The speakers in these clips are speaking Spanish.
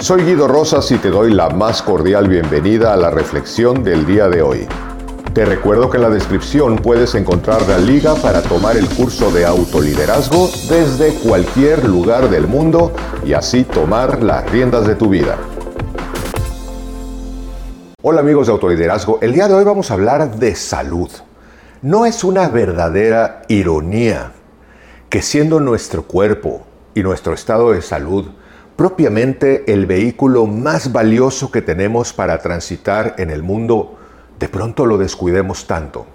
Soy Guido Rosas y te doy la más cordial bienvenida a la reflexión del día de hoy. Te recuerdo que en la descripción puedes encontrar la liga para tomar el curso de autoliderazgo desde cualquier lugar del mundo y así tomar las riendas de tu vida. Hola amigos de autoliderazgo, el día de hoy vamos a hablar de salud. No es una verdadera ironía que siendo nuestro cuerpo y nuestro estado de salud propiamente el vehículo más valioso que tenemos para transitar en el mundo, de pronto lo descuidemos tanto.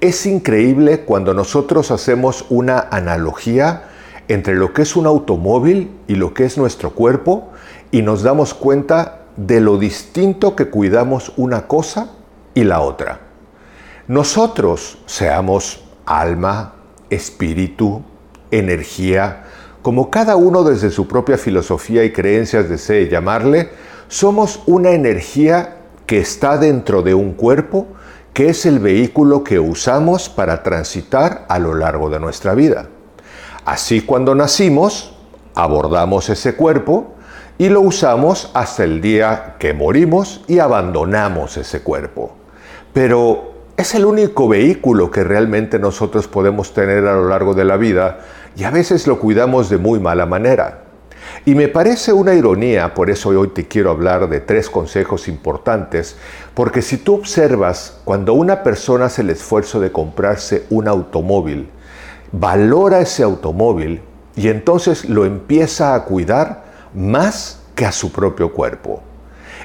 Es increíble cuando nosotros hacemos una analogía entre lo que es un automóvil y lo que es nuestro cuerpo y nos damos cuenta de lo distinto que cuidamos una cosa y la otra. Nosotros, seamos alma, espíritu, energía, como cada uno desde su propia filosofía y creencias desee llamarle, somos una energía que está dentro de un cuerpo que es el vehículo que usamos para transitar a lo largo de nuestra vida. Así cuando nacimos, abordamos ese cuerpo y lo usamos hasta el día que morimos y abandonamos ese cuerpo. Pero es el único vehículo que realmente nosotros podemos tener a lo largo de la vida y a veces lo cuidamos de muy mala manera. Y me parece una ironía, por eso hoy te quiero hablar de tres consejos importantes, porque si tú observas cuando una persona hace el esfuerzo de comprarse un automóvil, valora ese automóvil y entonces lo empieza a cuidar más que a su propio cuerpo.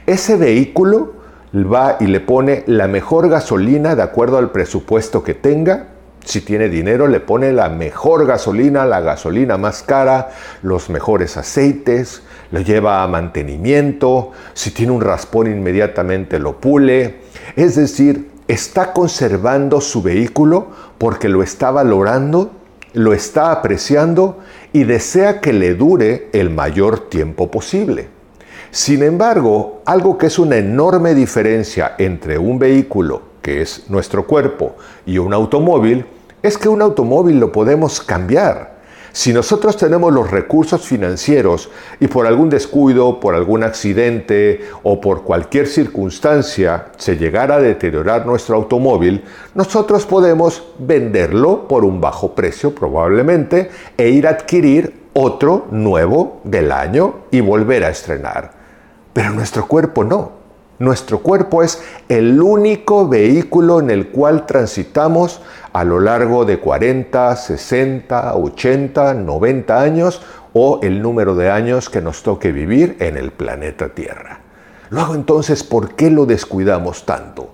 Ese vehículo va y le pone la mejor gasolina de acuerdo al presupuesto que tenga. Si tiene dinero, le pone la mejor gasolina, la gasolina más cara, los mejores aceites, lo lleva a mantenimiento. Si tiene un raspón, inmediatamente lo pule. Es decir, está conservando su vehículo porque lo está valorando, lo está apreciando y desea que le dure el mayor tiempo posible. Sin embargo, algo que es una enorme diferencia entre un vehículo, que es nuestro cuerpo, y un automóvil, es que un automóvil lo podemos cambiar. Si nosotros tenemos los recursos financieros y por algún descuido, por algún accidente o por cualquier circunstancia se llegara a deteriorar nuestro automóvil, nosotros podemos venderlo por un bajo precio probablemente e ir a adquirir otro nuevo del año y volver a estrenar. Pero nuestro cuerpo no. Nuestro cuerpo es el único vehículo en el cual transitamos a lo largo de 40, 60, 80, 90 años o el número de años que nos toque vivir en el planeta Tierra. Luego entonces, ¿por qué lo descuidamos tanto?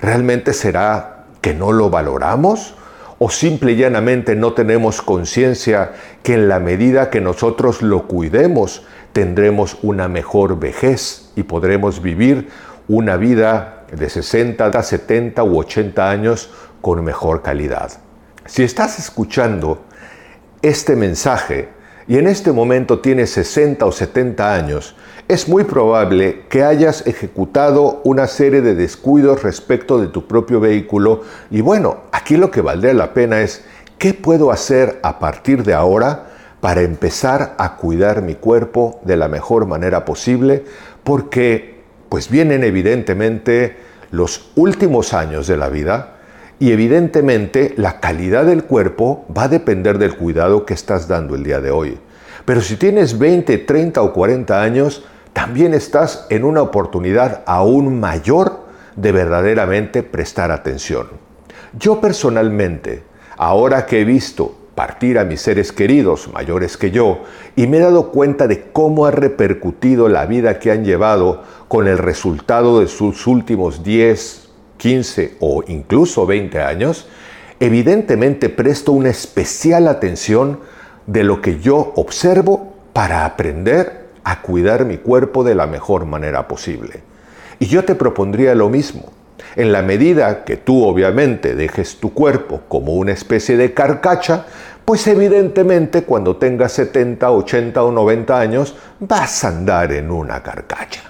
¿Realmente será que no lo valoramos? ¿O simple y llanamente no tenemos conciencia que en la medida que nosotros lo cuidemos, tendremos una mejor vejez y podremos vivir una vida de 60, 70 u 80 años con mejor calidad. Si estás escuchando este mensaje y en este momento tienes 60 o 70 años, es muy probable que hayas ejecutado una serie de descuidos respecto de tu propio vehículo y bueno, aquí lo que valdría la pena es, ¿qué puedo hacer a partir de ahora para empezar a cuidar mi cuerpo de la mejor manera posible, porque pues vienen evidentemente los últimos años de la vida y evidentemente la calidad del cuerpo va a depender del cuidado que estás dando el día de hoy. Pero si tienes 20, 30 o 40 años, también estás en una oportunidad aún mayor de verdaderamente prestar atención. Yo personalmente, ahora que he visto partir a mis seres queridos mayores que yo y me he dado cuenta de cómo ha repercutido la vida que han llevado con el resultado de sus últimos 10, 15 o incluso 20 años, evidentemente presto una especial atención de lo que yo observo para aprender a cuidar mi cuerpo de la mejor manera posible. Y yo te propondría lo mismo. En la medida que tú obviamente dejes tu cuerpo como una especie de carcacha, pues evidentemente cuando tengas 70, 80 o 90 años vas a andar en una carcacha.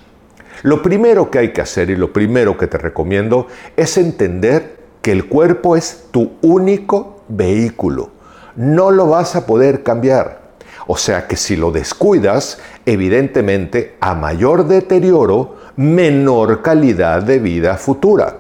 Lo primero que hay que hacer y lo primero que te recomiendo es entender que el cuerpo es tu único vehículo. No lo vas a poder cambiar. O sea que si lo descuidas, evidentemente a mayor deterioro, menor calidad de vida futura.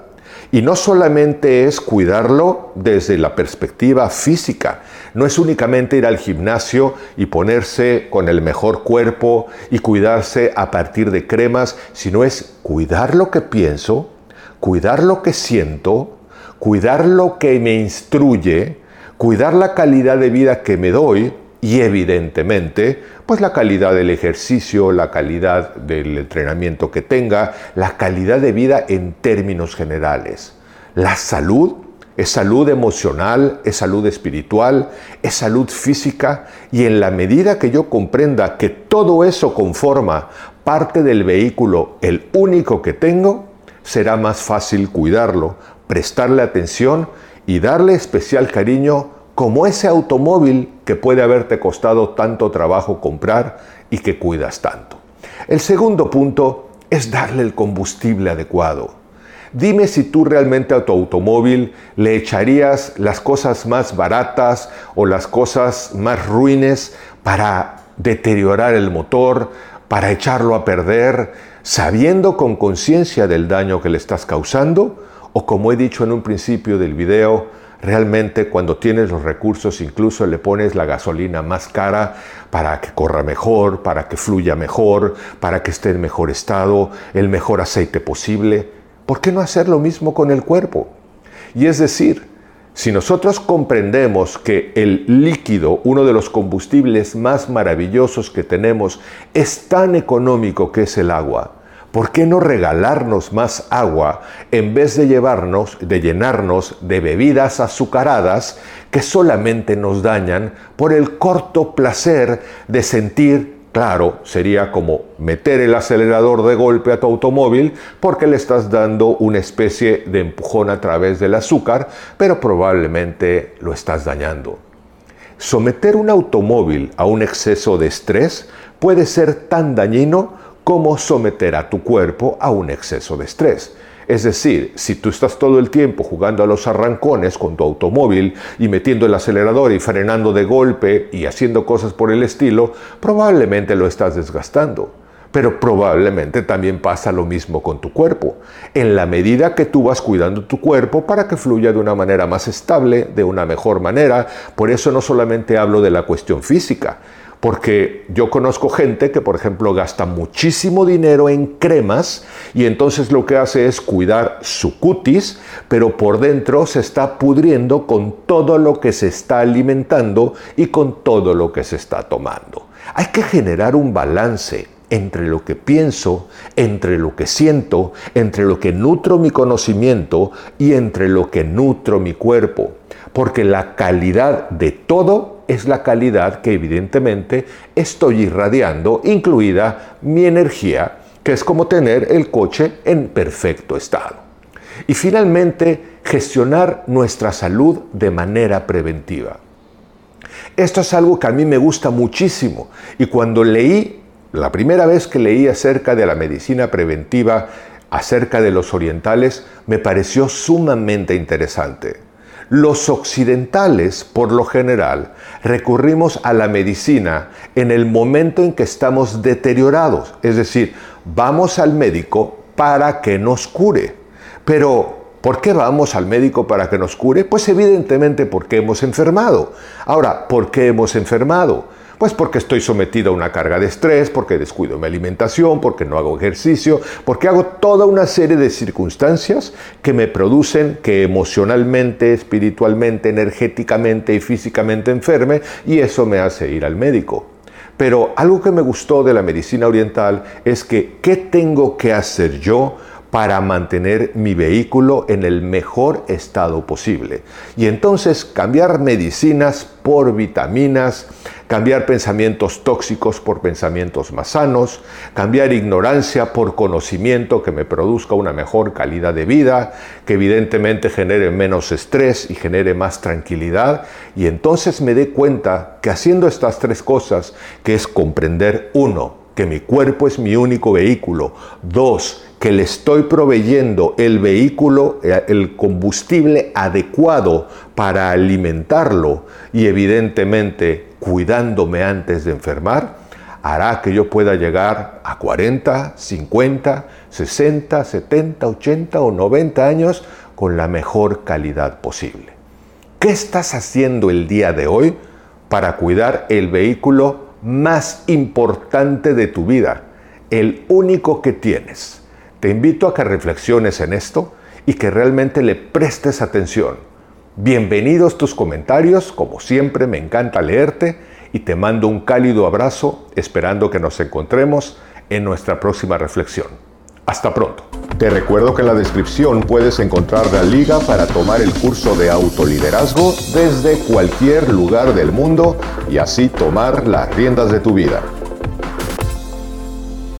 Y no solamente es cuidarlo desde la perspectiva física, no es únicamente ir al gimnasio y ponerse con el mejor cuerpo y cuidarse a partir de cremas, sino es cuidar lo que pienso, cuidar lo que siento, cuidar lo que me instruye, cuidar la calidad de vida que me doy y evidentemente pues la calidad del ejercicio, la calidad del entrenamiento que tenga, la calidad de vida en términos generales. La salud es salud emocional, es salud espiritual, es salud física y en la medida que yo comprenda que todo eso conforma parte del vehículo, el único que tengo, será más fácil cuidarlo, prestarle atención y darle especial cariño como ese automóvil que puede haberte costado tanto trabajo comprar y que cuidas tanto. El segundo punto es darle el combustible adecuado. Dime si tú realmente a tu automóvil le echarías las cosas más baratas o las cosas más ruines para deteriorar el motor, para echarlo a perder, sabiendo con conciencia del daño que le estás causando, o como he dicho en un principio del video, Realmente cuando tienes los recursos incluso le pones la gasolina más cara para que corra mejor, para que fluya mejor, para que esté en mejor estado, el mejor aceite posible. ¿Por qué no hacer lo mismo con el cuerpo? Y es decir, si nosotros comprendemos que el líquido, uno de los combustibles más maravillosos que tenemos, es tan económico que es el agua, ¿Por qué no regalarnos más agua en vez de llevarnos, de llenarnos de bebidas azucaradas que solamente nos dañan por el corto placer de sentir, claro, sería como meter el acelerador de golpe a tu automóvil porque le estás dando una especie de empujón a través del azúcar, pero probablemente lo estás dañando. Someter un automóvil a un exceso de estrés puede ser tan dañino cómo someter a tu cuerpo a un exceso de estrés. Es decir, si tú estás todo el tiempo jugando a los arrancones con tu automóvil y metiendo el acelerador y frenando de golpe y haciendo cosas por el estilo, probablemente lo estás desgastando. Pero probablemente también pasa lo mismo con tu cuerpo. En la medida que tú vas cuidando tu cuerpo para que fluya de una manera más estable, de una mejor manera, por eso no solamente hablo de la cuestión física, porque yo conozco gente que, por ejemplo, gasta muchísimo dinero en cremas y entonces lo que hace es cuidar su cutis, pero por dentro se está pudriendo con todo lo que se está alimentando y con todo lo que se está tomando. Hay que generar un balance entre lo que pienso, entre lo que siento, entre lo que nutro mi conocimiento y entre lo que nutro mi cuerpo. Porque la calidad de todo es la calidad que evidentemente estoy irradiando, incluida mi energía, que es como tener el coche en perfecto estado. Y finalmente, gestionar nuestra salud de manera preventiva. Esto es algo que a mí me gusta muchísimo y cuando leí, la primera vez que leí acerca de la medicina preventiva, acerca de los orientales, me pareció sumamente interesante. Los occidentales, por lo general, recurrimos a la medicina en el momento en que estamos deteriorados, es decir, vamos al médico para que nos cure. Pero, ¿por qué vamos al médico para que nos cure? Pues evidentemente porque hemos enfermado. Ahora, ¿por qué hemos enfermado? Pues porque estoy sometido a una carga de estrés, porque descuido mi alimentación, porque no hago ejercicio, porque hago toda una serie de circunstancias que me producen que emocionalmente, espiritualmente, energéticamente y físicamente enferme y eso me hace ir al médico. Pero algo que me gustó de la medicina oriental es que, ¿qué tengo que hacer yo para mantener mi vehículo en el mejor estado posible. Y entonces cambiar medicinas por vitaminas, cambiar pensamientos tóxicos por pensamientos más sanos, cambiar ignorancia por conocimiento que me produzca una mejor calidad de vida, que evidentemente genere menos estrés y genere más tranquilidad. Y entonces me dé cuenta que haciendo estas tres cosas, que es comprender uno, que mi cuerpo es mi único vehículo, dos, que le estoy proveyendo el vehículo, eh, el combustible adecuado para alimentarlo y evidentemente cuidándome antes de enfermar, hará que yo pueda llegar a 40, 50, 60, 70, 80 o 90 años con la mejor calidad posible. ¿Qué estás haciendo el día de hoy para cuidar el vehículo más importante de tu vida, el único que tienes? Te invito a que reflexiones en esto y que realmente le prestes atención. Bienvenidos tus comentarios, como siempre me encanta leerte y te mando un cálido abrazo esperando que nos encontremos en nuestra próxima reflexión. Hasta pronto. Te recuerdo que en la descripción puedes encontrar la liga para tomar el curso de autoliderazgo desde cualquier lugar del mundo y así tomar las riendas de tu vida.